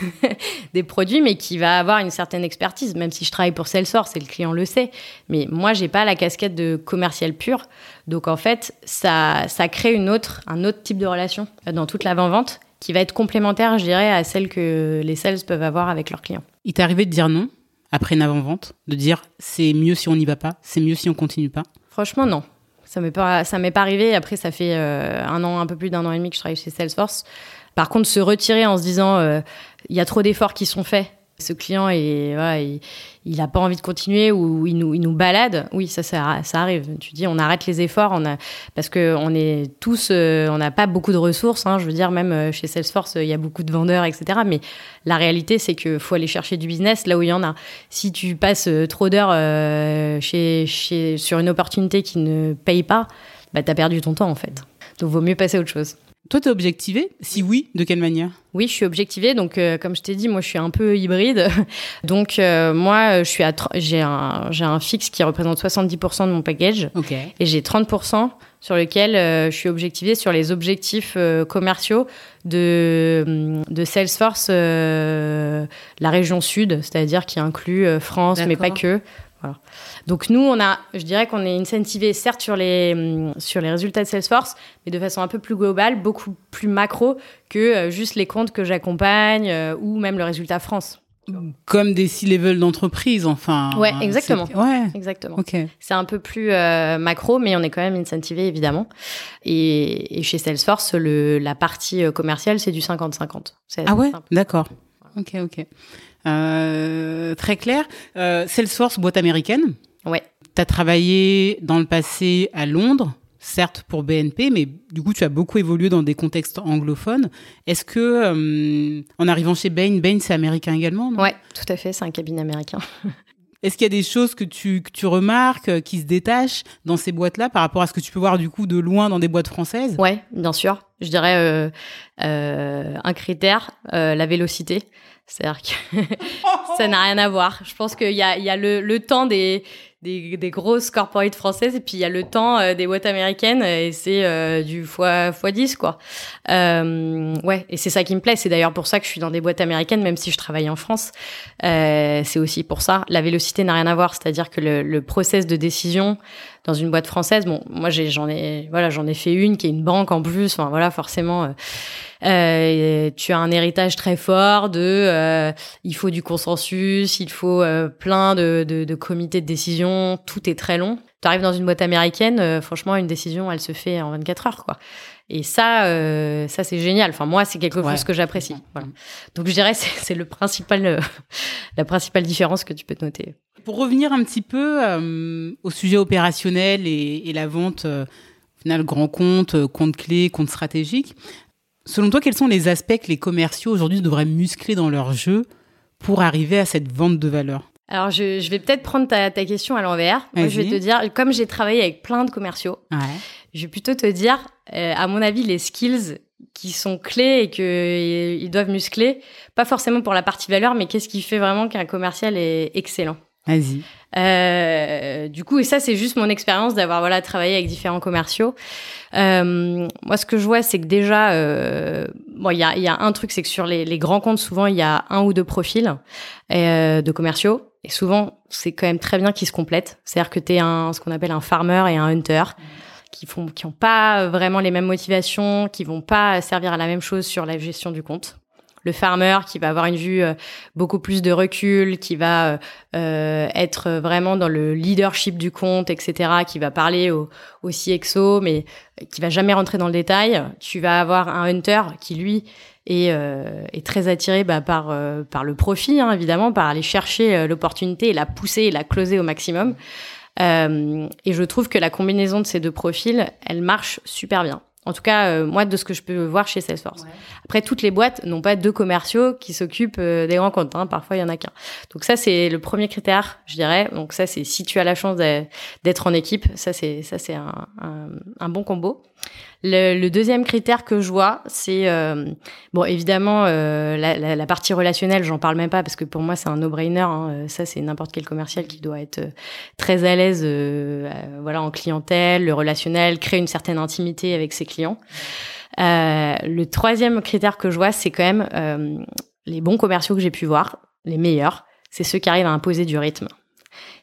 (laughs) des produits, mais qui va avoir une certaine expertise. Même si je travaille pour Salesforce et le client le sait, mais moi, j'ai pas la casquette de commercial pur. Donc en fait, ça, ça crée une autre, un autre type de relation dans toute l'avant-vente qui va être complémentaire, je dirais, à celle que les sales peuvent avoir avec leurs clients. Il t'est arrivé de dire non après une avant-vente, de dire c'est mieux si on n'y va pas, c'est mieux si on continue pas? Franchement, non. Ça m'est pas, ça m'est pas arrivé. Après, ça fait euh, un an, un peu plus d'un an et demi que je travaille chez Salesforce. Par contre, se retirer en se disant, euh, il y a trop d'efforts qui sont faits. Ce client, est, il, il a pas envie de continuer ou il nous, il nous balade. Oui, ça, ça, arrive. Tu dis, on arrête les efforts, parce que on est tous, euh, on n'a pas beaucoup de ressources. Hein, je veux dire, même euh, chez Salesforce, il y a beaucoup de vendeurs, etc. Mais la réalité, c'est que faut aller chercher du business là où il y en a. Si tu passes euh, trop d'heures chez, chez, sur une opportunité qui ne paye pas, bah, tu as perdu ton temps en fait. Donc, vaut mieux passer à autre chose. Toi, t'es objectivé? Si oui, de quelle manière? Oui, je suis objectivée. Donc, euh, comme je t'ai dit, moi, je suis un peu hybride. (laughs) Donc, euh, moi, je suis à, j'ai un, j'ai un fixe qui représente 70% de mon package et j'ai 30% sur lequel euh, je suis objectivée sur les objectifs commerciaux de, de Salesforce, la région sud, c'est-à-dire qui inclut France, mais pas que. Voilà. Donc nous, on a, je dirais qu'on est incentivé certes sur les hum, sur les résultats de Salesforce, mais de façon un peu plus globale, beaucoup plus macro que euh, juste les comptes que j'accompagne euh, ou même le résultat France. Comme des C-level d'entreprise, enfin. Ouais, exactement. c'est- Ouais. Exactement. Ok. C'est un peu plus euh, macro, mais on est quand même incentivé évidemment. Et, et chez Salesforce, le, la partie commerciale, c'est du 50-50. C'est Ah ouais? D'accord. Ok, ok. Euh, très clair. Euh, Salesforce, boîte américaine. Ouais. Tu as travaillé dans le passé à Londres, certes pour BNP, mais du coup, tu as beaucoup évolué dans des contextes anglophones. Est-ce que, euh, en arrivant chez Bain, Bain, c'est américain également non? Ouais, tout à fait. C'est un cabinet américain. (laughs) Est-ce qu'il y a des choses que tu, que tu remarques qui se détachent dans ces boîtes-là par rapport à ce que tu peux voir du coup de loin dans des boîtes françaises? Ouais, bien sûr. Je dirais euh, euh, un critère, la vélocité. C'est-à-dire que (laughs) ça n'a rien à voir. Je pense qu'il y a, il y a le, le temps des, des, des, grosses corporates françaises et puis il y a le temps euh, des boîtes américaines et c'est euh, du fois, fois 10 quoi. Euh, ouais, et c'est ça qui me plaît. C'est d'ailleurs pour ça que je suis dans des boîtes américaines même si je travaille en France. C'est aussi pour ça. La vélocité n'a rien à voir. C'est-à-dire que le, le process de décision dans une boîte française, bon, moi j'en ai, voilà, j'en ai fait une qui est une banque en plus. Enfin voilà, forcément. Euh, euh, tu as un héritage très fort de euh, il faut du consensus, il faut euh, plein de, de, de, comités de décision, tout est très long. Tu arrives dans une boîte américaine, euh, franchement, une décision, elle se fait en 24 heures, quoi. Et ça, euh, ça c'est génial. Enfin, moi, c'est quelque chose que j'apprécie. Voilà. Donc, je dirais (laughs) c'est le principal, (laughs) la principale différence que tu peux te noter. Pour revenir un petit peu euh, au sujet opérationnel et, et la vente, euh, au final, grand compte, compte clé, compte stratégique, Selon toi, quels sont les aspects que les commerciaux aujourd'hui devraient muscler dans leur jeu pour arriver à cette vente de valeur? Alors, je, je vais peut-être prendre ta, ta, question à l'envers. Moi, je vais te dire, comme j'ai travaillé avec plein de commerciaux, ouais. Je vais plutôt te dire, euh, à mon avis, les skills qui sont clés et qu'ils doivent muscler, pas forcément pour la partie valeur, mais qu'est-ce qui fait vraiment qu'un commercial est excellent Vas-y. Euh, du coup, et ça, c'est juste mon expérience d'avoir voilà travaillé avec différents commerciaux. Euh, moi, ce que je vois, c'est que déjà, euh, bon, il y a, y a un truc, c'est que sur les, les, grands comptes, souvent, il y a un ou deux profils euh, de commerciaux. Et souvent, c'est quand même très bien qu'ils se complètent. C'est-à-dire que tu es un, ce qu'on appelle un farmer et un hunter. Qui font qui ont pas vraiment les mêmes motivations, qui vont pas servir à la même chose sur la gestion du compte le farmer qui va avoir une vue euh, beaucoup plus de recul, qui va euh, être vraiment dans le leadership du compte, etc., qui va parler au, au CXO, mais qui va jamais rentrer dans le détail. Tu vas avoir un hunter qui, lui, est, euh, est très attiré bah, par, euh, par le profit, hein, évidemment, par aller chercher euh, l'opportunité et la pousser et la closer au maximum. Et je trouve que la combinaison de ces deux profils, elle marche super bien. En tout cas, euh, moi, de ce que je peux voir chez Salesforce. Ouais. Après, toutes les boîtes n'ont pas deux commerciaux qui s'occupent euh, des grands comptes. Hein. Parfois, il y en a qu'un. Donc ça, c'est le premier critère, je dirais. Donc ça, c'est si tu as la chance d'être en équipe, ça, c'est ça, c'est un, un, un, bon combo. Le, le, deuxième critère que je vois, c'est euh, bon, évidemment, euh, la, la, la, partie relationnelle, j'en parle même pas parce que pour moi, c'est un no-brainer. Hein. Ça, c'est n'importe quel commercial qui doit être très à l'aise, euh, voilà, en clientèle, le relationnel, créer une certaine intimité avec ses clients. Euh, le troisième critère que je vois, c'est quand même euh, les bons commerciaux que j'ai pu voir, les meilleurs, c'est ceux qui arrivent à imposer du rythme.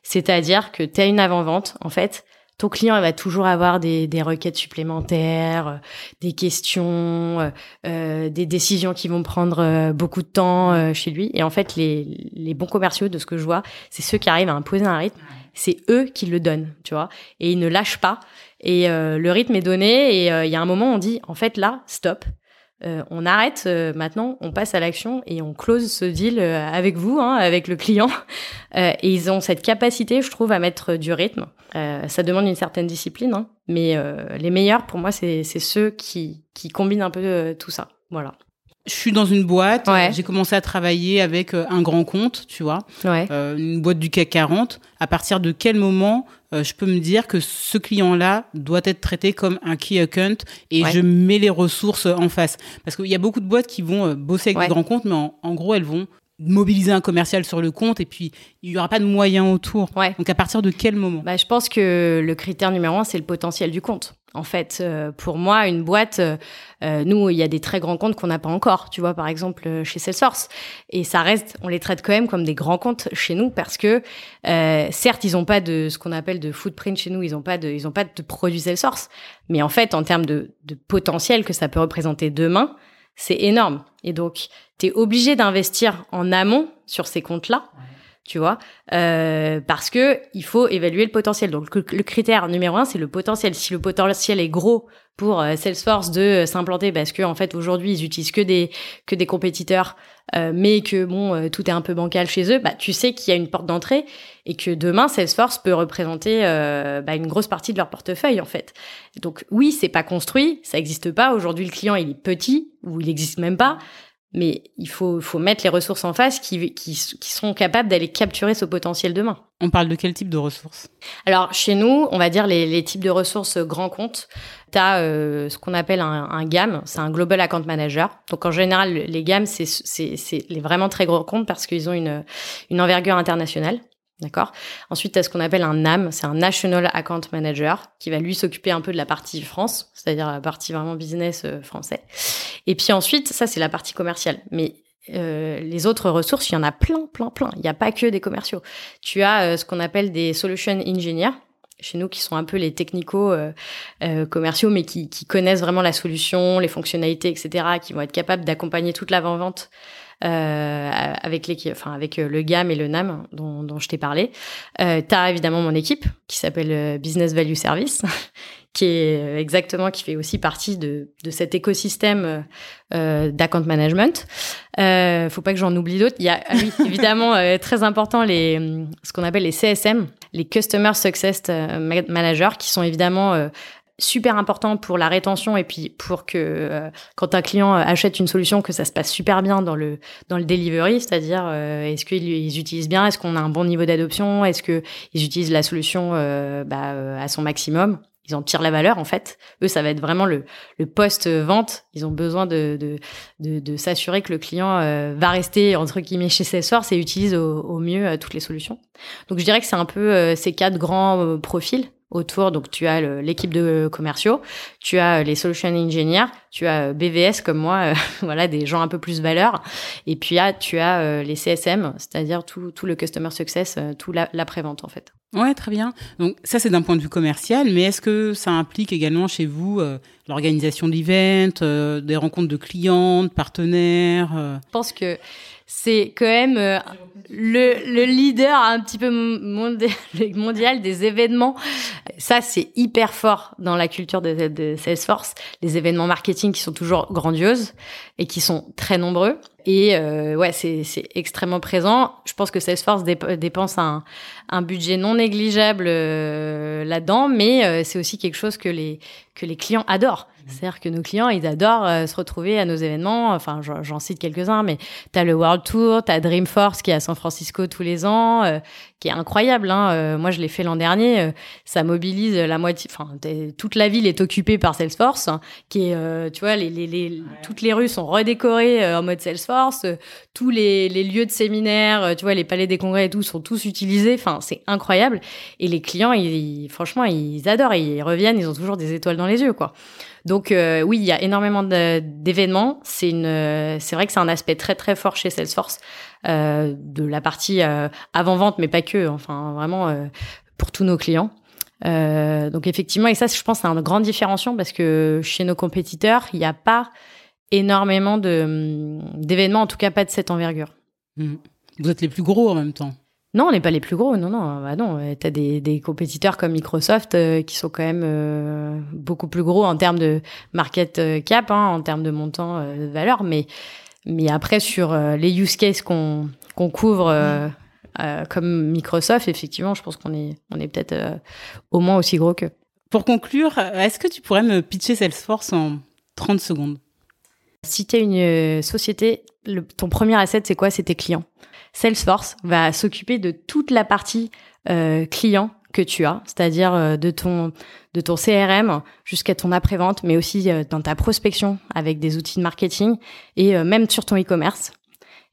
C'est-à-dire que tu as une avant-vente, en fait, ton client il va toujours avoir des, des requêtes supplémentaires, euh, des questions, euh, euh, des décisions qui vont prendre euh, beaucoup de temps chez lui. Et en fait, les, les bons commerciaux, de ce que je vois, c'est ceux qui arrivent à imposer un rythme. C'est eux qui le donnent, tu vois. Et ils ne lâchent pas. Et euh, le rythme est donné. Et il y a un moment, on dit, en fait, là, stop. Euh, on arrête euh, maintenant, on passe à l'action et on close ce deal euh, avec vous, hein, avec le client. (laughs) et ils ont cette capacité, je trouve, à mettre du rythme. ça demande une certaine discipline, hein, mais les meilleurs, pour moi, c'est ceux qui, qui combinent un peu tout ça. Voilà je suis dans une boîte, ouais. j'ai commencé à travailler avec un grand compte, tu vois, ouais. euh, une boîte du CAC 40. À partir de quel moment euh, je peux me dire que ce client-là doit être traité comme un key account et ouais. je mets les ressources en face? Parce qu'il y a beaucoup de boîtes qui vont bosser avec des grands comptes, mais en, en, gros, elles vont mobiliser un commercial sur le compte et puis il y aura pas de moyens autour. Donc à partir de quel moment? Bah, Je pense que le critère numéro un, c'est le potentiel du compte. En fait, euh, pour moi, une boîte, euh, nous, il y a des très grands comptes qu'on n'a pas encore. Tu vois, par exemple, chez Salesforce. Et ça reste, on les traite quand même comme des grands comptes chez nous parce que, euh, certes, ils n'ont pas de ce qu'on appelle de footprint chez nous. Ils n'ont pas de, ils pas de produits Salesforce. Mais en fait, en termes de, potentiel que ça peut représenter demain, c'est énorme. Et donc, tu es obligé d'investir en amont sur ces comptes-là. Tu vois, euh, parce que il faut évaluer le potentiel. Donc le, critère numéro un, c'est le potentiel. Si le potentiel est gros pour euh, Salesforce de s'implanter, parce que en fait aujourd'hui ils utilisent que des que des compétiteurs, euh, mais que bon euh, tout est un peu bancal chez eux, bah tu sais qu'il y a une porte d'entrée et que demain Salesforce peut représenter euh, bah, une grosse partie de leur portefeuille en fait. Donc oui, c'est pas construit, ça existe pas. Aujourd'hui le client il est petit ou il existe même pas. Mais il faut, faut mettre les ressources en face qui, qui, qui seront capables d'aller capturer ce potentiel demain. On parle de quel type de ressources? Alors, chez nous, on va dire les, les types de ressources grands comptes. Tu as euh, ce qu'on appelle un, un GAM, c'est un Global Account Manager. Donc, en général, les GAM, c'est les vraiment très gros comptes parce qu'ils ont une, une envergure internationale. D'accord Ensuite, tu as ce qu'on appelle un NAM, c'est un National Account Manager, qui va lui s'occuper un peu de la partie France, c'est-à-dire la partie vraiment business euh, français. Et puis ensuite, ça, c'est la partie commerciale. Mais euh, les autres ressources, il y en a plein, plein, plein. Il n'y a pas que des commerciaux. Tu as euh, ce qu'on appelle des solution engineers, chez nous qui sont un peu les technico commerciaux mais qui, qui, connaissent vraiment la solution, les fonctionnalités, etc., qui vont être capables d'accompagner toute l'avant-vente euh, avec, les, enfin, avec euh, le GAM et le NAM dont, je t'ai parlé. Euh, tu as évidemment mon équipe qui s'appelle euh, Business Value Service, (laughs) qui est exactement qui fait aussi partie de, de cet écosystème euh, d'account management. Euh, faut pas que j'en oublie d'autres. Il y a ah évidemment très important les ce qu'on appelle les CSM, les Customer Success Managers, qui sont évidemment super important pour la rétention et puis pour que euh, quand un client euh, achète une solution que ça se passe super bien dans le dans le delivery, c'est-à-dire euh, est-ce qu'ils utilisent bien, est-ce qu'on a un bon niveau d'adoption, est-ce que ils utilisent la solution bah, à son maximum, ils en tirent la valeur en fait. Eux, ça va être vraiment le, le post-vente. Ils ont besoin de, de, de, de s'assurer que le client va rester entre guillemets chez Salesforce et utilise au, au mieux toutes les solutions. Donc je dirais que c'est un peu ces quatre grands profils autour. Donc, tu as l'équipe de commerciaux, tu as les solution engineers, tu as BVS comme moi, euh, (laughs) voilà, des gens un peu plus valeur. Et puis, ah, tu as euh, les CSM, c'est-à-dire tout, tout le customer success, euh, tout l'après-vente, en fait. Ouais, très bien. Donc, ça, c'est d'un point de vue commercial, mais est-ce que ça implique également chez vous l'organisation d'events, des rencontres de clients, de partenaires Je pense que c'est quand même euh, le, le, leader un petit peu (laughs) mondial, des événements. Ça, c'est hyper fort dans la culture de, de Salesforce. Les événements marketing qui sont toujours grandioses et qui sont très nombreux. Et euh, ouais, c'est extrêmement présent. Je pense que Salesforce dépense un, un, budget non négligeable euh, là-dedans, mais euh, c'est aussi quelque chose que les, que les clients adorent. Mmh. C'est-à-dire que nos clients, ils adorent se retrouver à nos événements. Enfin, j'en cite quelques-uns, mais tu as le World Tour, tu as Dreamforce qui est à San Francisco tous les ans, qui est incroyable. Hein. Euh, moi, je l'ai fait l'an dernier. Euh, ça mobilise la moitié, enfin, toute la ville est occupée par Salesforce, hein, qui est, euh, tu vois, les, les, les toutes les rues sont redécorées en mode Salesforce. tous les, les, lieux de séminaire, tu vois, les palais des congrès et tout sont tous utilisés. Enfin, c'est incroyable. Et les clients, ils, franchement, ils adorent. Ils reviennent, ils ont toujours des étoiles dans les yeux, quoi. Donc oui, il y a énormément d'événements. C'est une, c'est vrai que c'est un aspect très très fort chez Salesforce. Euh, de la partie euh, avant-vente, mais pas que, enfin vraiment euh, pour tous nos clients. donc effectivement, et ça, je pense, c'est un grand différenciant parce que chez nos compétiteurs, il n'y a pas énormément de d'événements, en tout cas pas de cette envergure. Mmh. Vous êtes les plus gros en même temps. Non, on n'est pas les plus gros, non, non, bah non. T'as des, des compétiteurs comme Microsoft qui sont quand même beaucoup plus gros en termes de market cap, hein, en termes de montant de valeur, mais mais après, sur euh, les use cases qu'on qu'on couvre euh, euh, comme Microsoft, effectivement, je pense qu'on est, on est peut-être au moins aussi gros que. Pour conclure, est-ce que tu pourrais me pitcher Salesforce en 30 secondes? Si tu es une société, ton premier asset, c'est quoi? C'est tes clients. Salesforce va s'occuper de toute la partie client que tu as, c'est-à-dire euh, de ton de ton CRM jusqu'à ton après-vente, mais aussi euh, dans ta prospection avec des outils de marketing et euh, même sur ton e-commerce.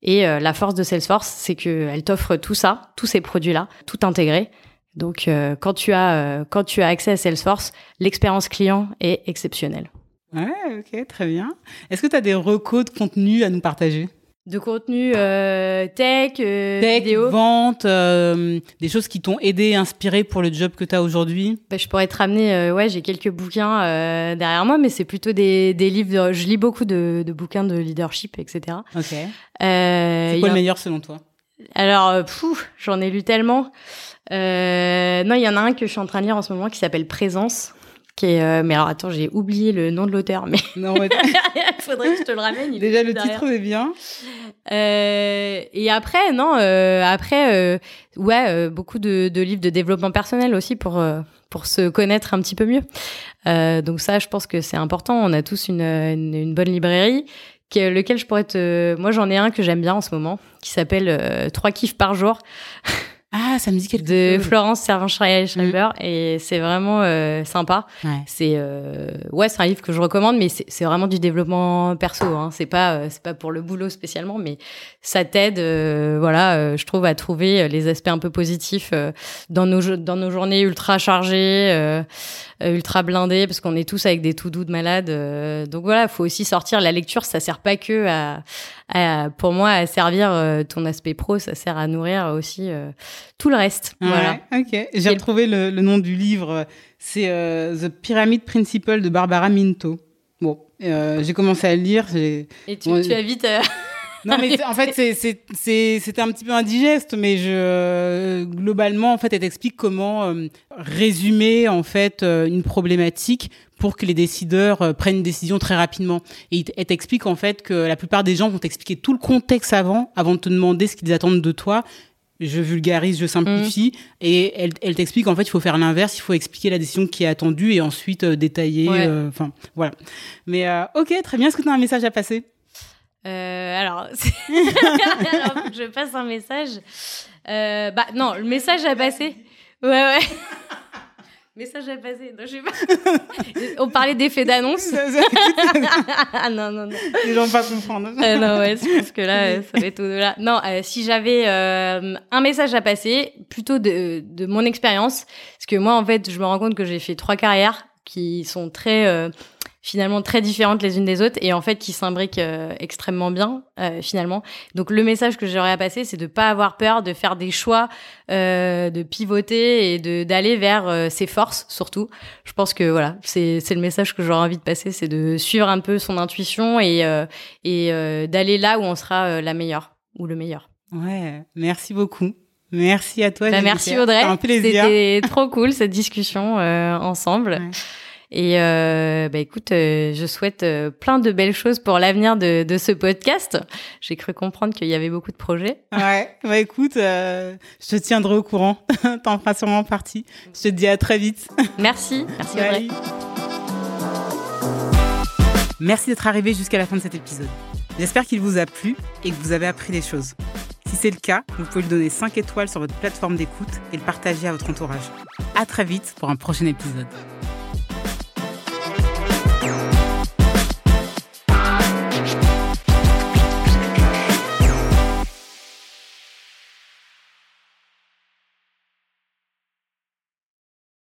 Et la force de Salesforce, c'est que elle t'offre tout ça, tous ces produits-là, tout intégré. Donc quand tu as quand tu as accès à Salesforce, l'expérience client est exceptionnelle. Ouais, ok, très bien. Est-ce que tu as des recos de contenu à nous partager? De contenu euh, tech, euh, tech, vente, euh, des choses qui t'ont aidé, inspiré pour le job que tu as aujourd'hui? Bah, Je pourrais te ramener, euh, ouais, j'ai quelques bouquins euh, derrière moi, mais c'est plutôt des, des livres, je lis beaucoup de, de, bouquins de leadership, etc. Ok. c'est quoi le meilleur selon toi? Alors, j'en ai lu tellement. non, il y en a un que je suis en train de lire en ce moment qui s'appelle Présence qui est, euh, mais alors attends, j'ai oublié le nom de l'auteur, mais (laughs) non, il (laughs) (laughs) faudrait que je te le ramène. Il Déjà le titre est bien. Euh, et après, non, euh, après, ouais, beaucoup de, de, livres de développement personnel aussi pour pour se connaître un petit peu mieux. donc ça, je pense que c'est important. On a tous une, une, une bonne librairie lequel je pourrais te. Moi, j'en ai un que j'aime bien en ce moment, qui s'appelle Trois kiffs par jour. Ah, ça me dit quelque de chose. Florence Servan-Schreiber mm. et c'est vraiment euh, sympa. Ouais. C'est euh, ouais, c'est un livre que je recommande, mais c'est vraiment du développement perso. Hein. C'est pas euh, c'est pas pour le boulot spécialement, mais ça t'aide, euh, voilà, je trouve à trouver les aspects un peu positifs dans nos dans nos journées ultra chargées, ultra blindées, parce qu'on est tous avec des tout doux de malades. donc voilà, faut aussi sortir. La lecture, ça sert pas que à, à pour moi à servir ton aspect pro, ça sert à nourrir aussi tout le reste. Ouais, voilà. Ok. J'ai retrouvé le, le, nom du livre. C'est euh, The Pyramid Principle de Barbara Minto. Bon, euh, j'ai commencé à le lire. Et tu, bon, tu as vite. Euh... non, mais en fait, c'était un petit peu indigeste, mais je, globalement, en fait, elle t'explique comment euh, résumer en fait euh, une problématique pour que les décideurs euh, prennent une décision très rapidement. Et elle t'explique en fait que la plupart des gens vont t'expliquer tout le contexte avant, avant de te demander ce qu'ils attendent de toi je vulgarise, je simplifie, mmh. et elle, elle t'explique en fait il faut faire l'inverse, il faut expliquer la décision qui est attendue et ensuite euh, détailler. Enfin ouais. euh, voilà. Mais euh, ok, très bien. Est-ce que tu as un message à passer? Alors, (laughs) (laughs) alors, je passe un message. bah non, le message à passer. Ouais ouais. (laughs) Message à passer. Non, je sais pas. On parlait d'effet d'annonce. ah non, non, non. Les gens pas comprendre. euh, non, ouais, je pense que là, ça va être au-delà. Non, euh, si j'avais euh, un message à passer, plutôt de, de mon expérience, parce que moi, en fait, je me rends compte que j'ai fait trois carrières qui sont très euh, finalement très différentes les unes des autres et en fait qui s'imbriquent euh, extrêmement bien euh, finalement. Donc le message que j'aurais à passer, c'est de pas avoir peur de faire des choix, euh, de pivoter et de d'aller vers euh, ses forces surtout. Je pense que voilà, c'est c'est le message que j'aurais envie de passer, c'est de suivre un peu son intuition et euh, et d'aller là où on sera la meilleure ou le meilleur. Ouais, merci beaucoup. Merci à toi. Bah, merci Audrey. un plaisir. C'était trop cool cette discussion ensemble. Ouais. Et euh, bah écoute, euh, je souhaite euh, plein de belles choses pour l'avenir de, de, ce podcast. J'ai cru comprendre qu'il y avait beaucoup de projets. Ouais, bah écoute, je te tiendrai au courant. (laughs) T'en feras sûrement partie. Je te dis à très vite. Merci, merci Audrey. Merci d'être arrivé jusqu'à la fin de cet épisode. J'espère qu'il vous a plu et que vous avez appris des choses. Si c'est le cas, vous pouvez lui donner 5 étoiles sur votre plateforme d'écoute et le partager à votre entourage. À très vite pour un prochain épisode.